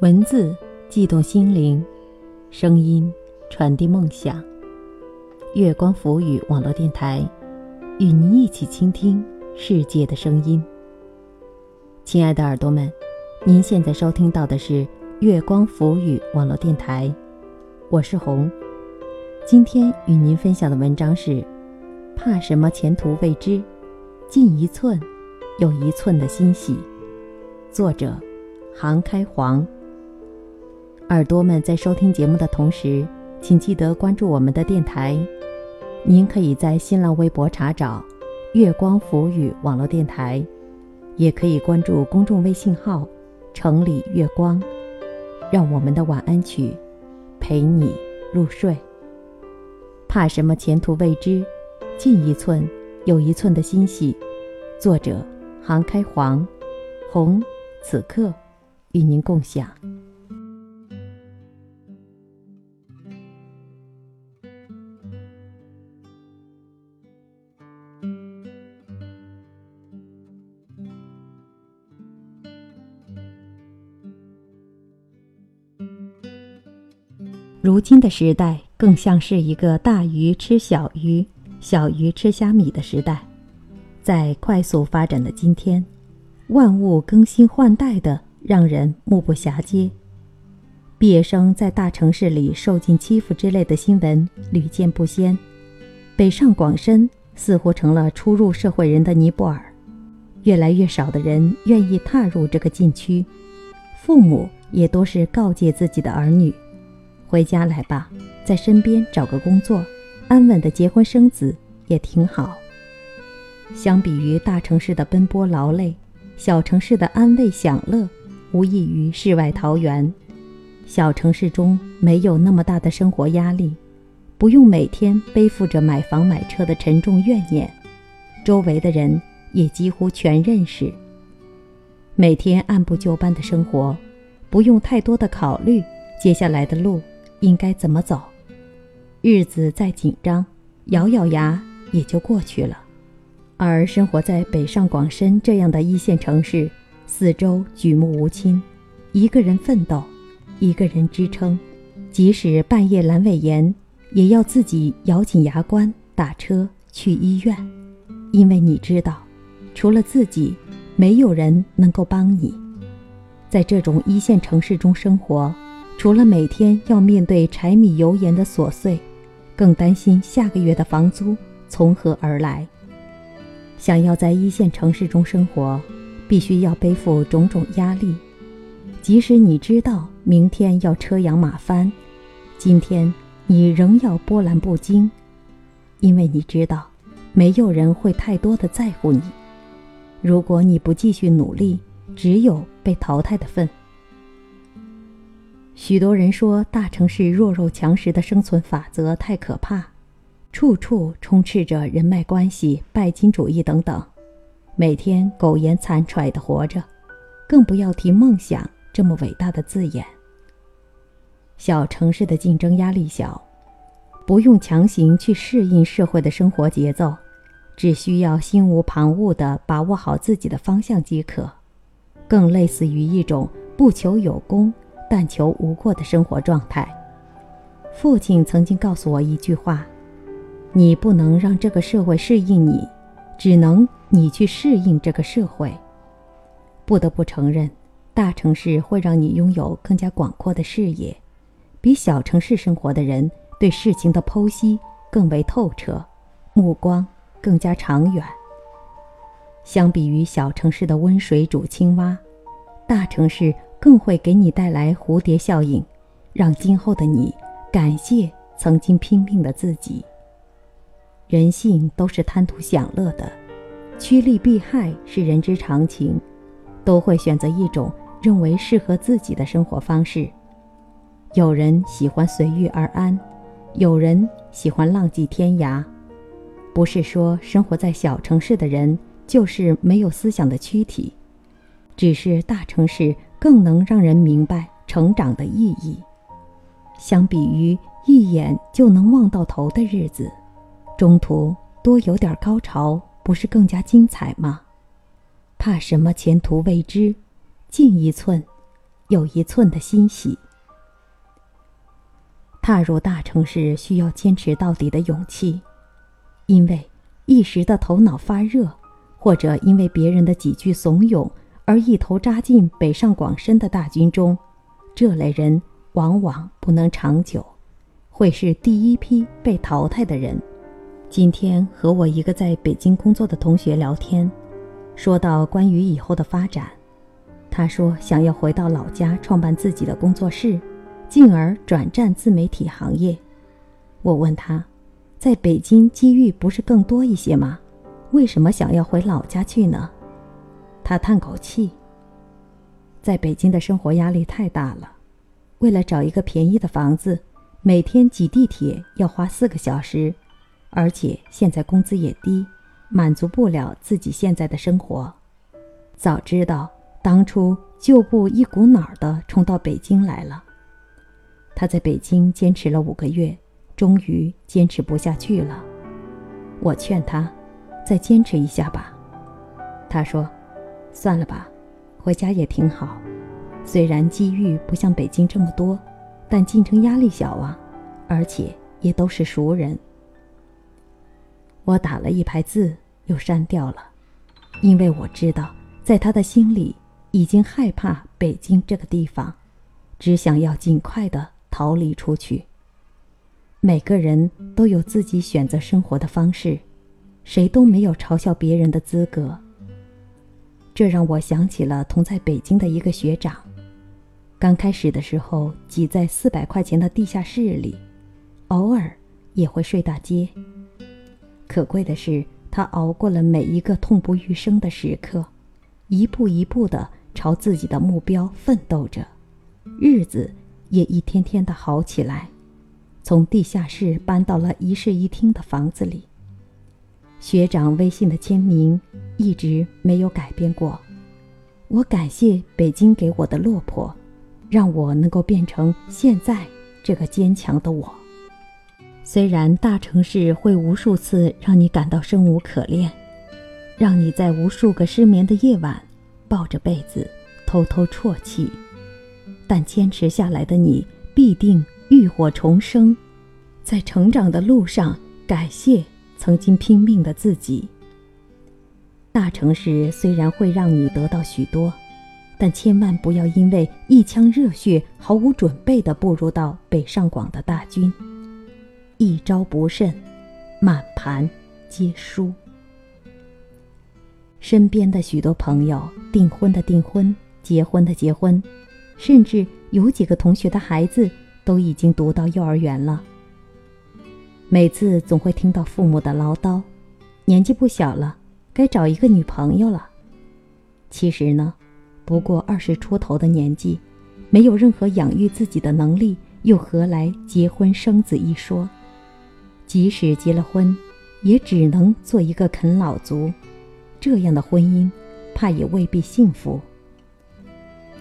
文字悸动心灵，声音传递梦想。月光浮语网络电台，与您一起倾听世界的声音。亲爱的耳朵们，您现在收听到的是月光浮语网络电台，我是红。今天与您分享的文章是：怕什么前途未知，进一寸有一寸的欣喜。作者：杭开黄。耳朵们在收听节目的同时，请记得关注我们的电台。您可以在新浪微博查找“月光浮语网络电台”，也可以关注公众微信号“城里月光”，让我们的晚安曲陪你入睡。怕什么前途未知，进一寸有一寸的欣喜。作者：杭开黄，红，此刻与您共享。如今的时代更像是一个大鱼吃小鱼、小鱼吃虾米的时代。在快速发展的今天，万物更新换代的让人目不暇接。毕业生在大城市里受尽欺负之类的新闻屡见不鲜。北上广深似乎成了初入社会人的尼泊尔，越来越少的人愿意踏入这个禁区。父母也多是告诫自己的儿女。回家来吧，在身边找个工作，安稳的结婚生子也挺好。相比于大城市的奔波劳累，小城市的安慰享乐，无异于世外桃源。小城市中没有那么大的生活压力，不用每天背负着买房买车的沉重怨念，周围的人也几乎全认识。每天按部就班的生活，不用太多的考虑接下来的路。应该怎么走？日子再紧张，咬咬牙也就过去了。而生活在北上广深这样的一线城市，四周举目无亲，一个人奋斗，一个人支撑，即使半夜阑尾炎，也要自己咬紧牙关打车去医院，因为你知道，除了自己，没有人能够帮你。在这种一线城市中生活。除了每天要面对柴米油盐的琐碎，更担心下个月的房租从何而来。想要在一线城市中生活，必须要背负种种压力。即使你知道明天要车扬马翻，今天你仍要波澜不惊，因为你知道，没有人会太多的在乎你。如果你不继续努力，只有被淘汰的份。许多人说，大城市弱肉强食的生存法则太可怕，处处充斥着人脉关系、拜金主义等等，每天苟延残喘的活着，更不要提梦想这么伟大的字眼。小城市的竞争压力小，不用强行去适应社会的生活节奏，只需要心无旁骛地把握好自己的方向即可，更类似于一种不求有功。但求无过的生活状态。父亲曾经告诉我一句话：“你不能让这个社会适应你，只能你去适应这个社会。”不得不承认，大城市会让你拥有更加广阔的视野，比小城市生活的人对事情的剖析更为透彻，目光更加长远。相比于小城市的温水煮青蛙，大城市。更会给你带来蝴蝶效应，让今后的你感谢曾经拼命的自己。人性都是贪图享乐的，趋利避害是人之常情，都会选择一种认为适合自己的生活方式。有人喜欢随遇而安，有人喜欢浪迹天涯。不是说生活在小城市的人就是没有思想的躯体，只是大城市。更能让人明白成长的意义。相比于一眼就能望到头的日子，中途多有点高潮，不是更加精彩吗？怕什么前途未知，进一寸，有一寸的欣喜。踏入大城市需要坚持到底的勇气，因为一时的头脑发热，或者因为别人的几句怂恿而一头扎进北上广深的大军中，这类人往往不能长久，会是第一批被淘汰的人。今天和我一个在北京工作的同学聊天，说到关于以后的发展，他说想要回到老家创办自己的工作室。进而转战自媒体行业。我问他，在北京机遇不是更多一些吗？为什么想要回老家去呢？他叹口气，在北京的生活压力太大了，为了找一个便宜的房子，每天挤地铁要花四个小时，而且现在工资也低，满足不了自己现在的生活。早知道当初就不一股脑的冲到北京来了。他在北京坚持了五个月，终于坚持不下去了。我劝他，再坚持一下吧。他说：“算了吧，回家也挺好。虽然机遇不像北京这么多，但竞争压力小啊，而且也都是熟人。”我打了一排字，又删掉了，因为我知道，在他的心里已经害怕北京这个地方，只想要尽快的。逃离出去。每个人都有自己选择生活的方式，谁都没有嘲笑别人的资格。这让我想起了同在北京的一个学长，刚开始的时候挤在四百块钱的地下室里，偶尔也会睡大街。可贵的是，他熬过了每一个痛不欲生的时刻，一步一步的朝自己的目标奋斗着，日子。也一天天的好起来，从地下室搬到了一室一厅的房子里。学长微信的签名一直没有改变过。我感谢北京给我的落魄，让我能够变成现在这个坚强的我。虽然大城市会无数次让你感到生无可恋，让你在无数个失眠的夜晚抱着被子偷偷啜泣。但坚持下来的你，必定浴火重生，在成长的路上，感谢曾经拼命的自己。大城市虽然会让你得到许多，但千万不要因为一腔热血，毫无准备的步入到北上广的大军，一招不慎，满盘皆输。身边的许多朋友，订婚的订婚，结婚的结婚。甚至有几个同学的孩子都已经读到幼儿园了。每次总会听到父母的唠叨：“年纪不小了，该找一个女朋友了。”其实呢，不过二十出头的年纪，没有任何养育自己的能力，又何来结婚生子一说？即使结了婚，也只能做一个啃老族，这样的婚姻，怕也未必幸福。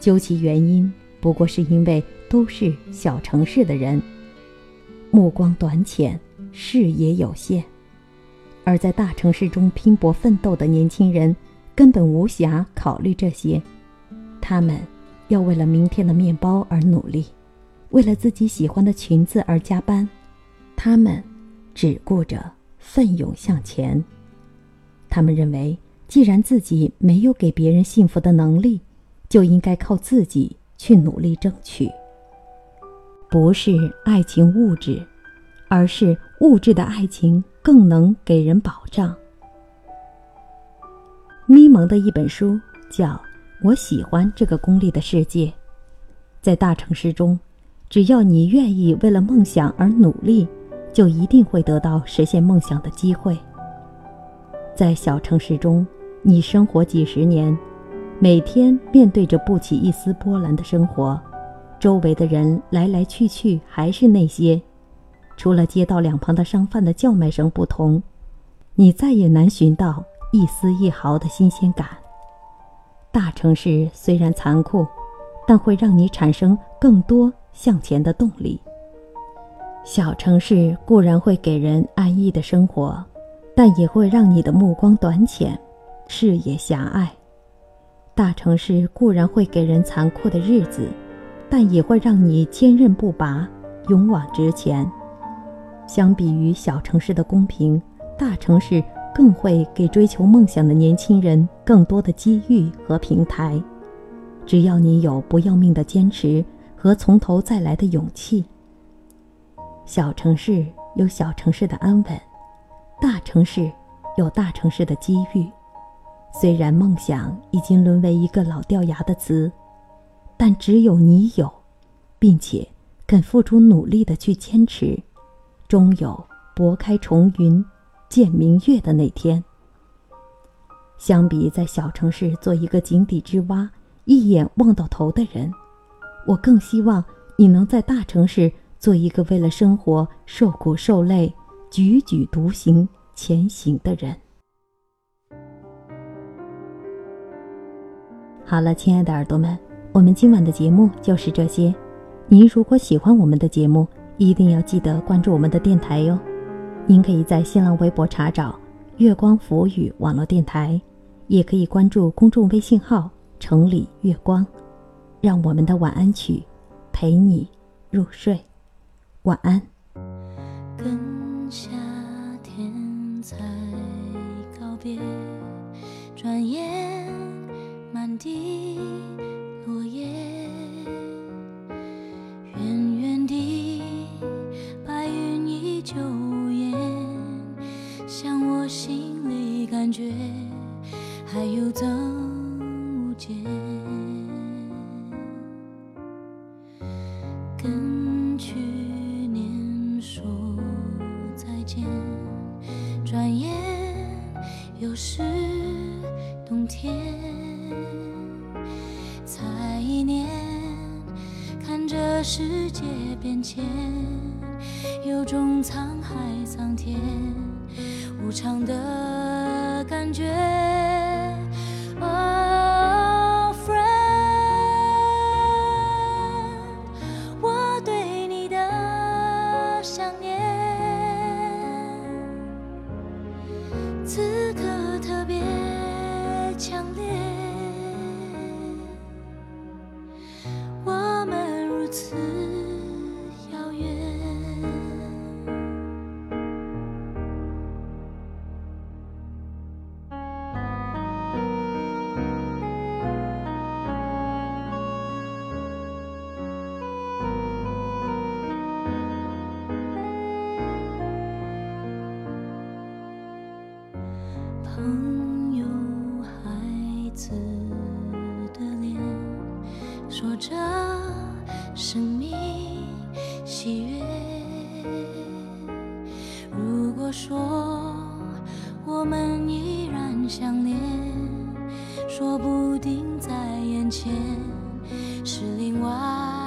究其原因，不过是因为都是小城市的人，目光短浅，视野有限；而在大城市中拼搏奋斗的年轻人，根本无暇考虑这些。他们要为了明天的面包而努力，为了自己喜欢的裙子而加班，他们只顾着奋勇向前。他们认为，既然自己没有给别人幸福的能力，就应该靠自己去努力争取。不是爱情物质，而是物质的爱情更能给人保障。咪蒙的一本书叫《我喜欢这个功利的世界》。在大城市中，只要你愿意为了梦想而努力，就一定会得到实现梦想的机会。在小城市中，你生活几十年。每天面对着不起一丝波澜的生活，周围的人来来去去还是那些，除了街道两旁的商贩的叫卖声不同，你再也难寻到一丝一毫的新鲜感。大城市虽然残酷，但会让你产生更多向前的动力。小城市固然会给人安逸的生活，但也会让你的目光短浅，视野狭隘。大城市固然会给人残酷的日子，但也会让你坚韧不拔、勇往直前。相比于小城市的公平，大城市更会给追求梦想的年轻人更多的机遇和平台。只要你有不要命的坚持和从头再来的勇气。小城市有小城市的安稳，大城市有大城市的机遇。虽然梦想已经沦为一个老掉牙的词，但只有你有，并且肯付出努力的去坚持，终有拨开重云见明月的那天。相比在小城市做一个井底之蛙，一眼望到头的人，我更希望你能在大城市做一个为了生活受苦受累、踽踽独行前行的人。好了，亲爱的耳朵们，我们今晚的节目就是这些。您如果喜欢我们的节目，一定要记得关注我们的电台哟。您可以在新浪微博查找“月光浮语网络电台”，也可以关注公众微信号“城里月光”。让我们的晚安曲陪你入睡，晚安。跟夏天才告别，转眼。满地又是冬天。才一年，看着世界变迁，有种沧海桑田无常的感觉。朋友，孩子的脸，说着生命喜悦。如果说我们依然相恋，说不定在眼前是另外。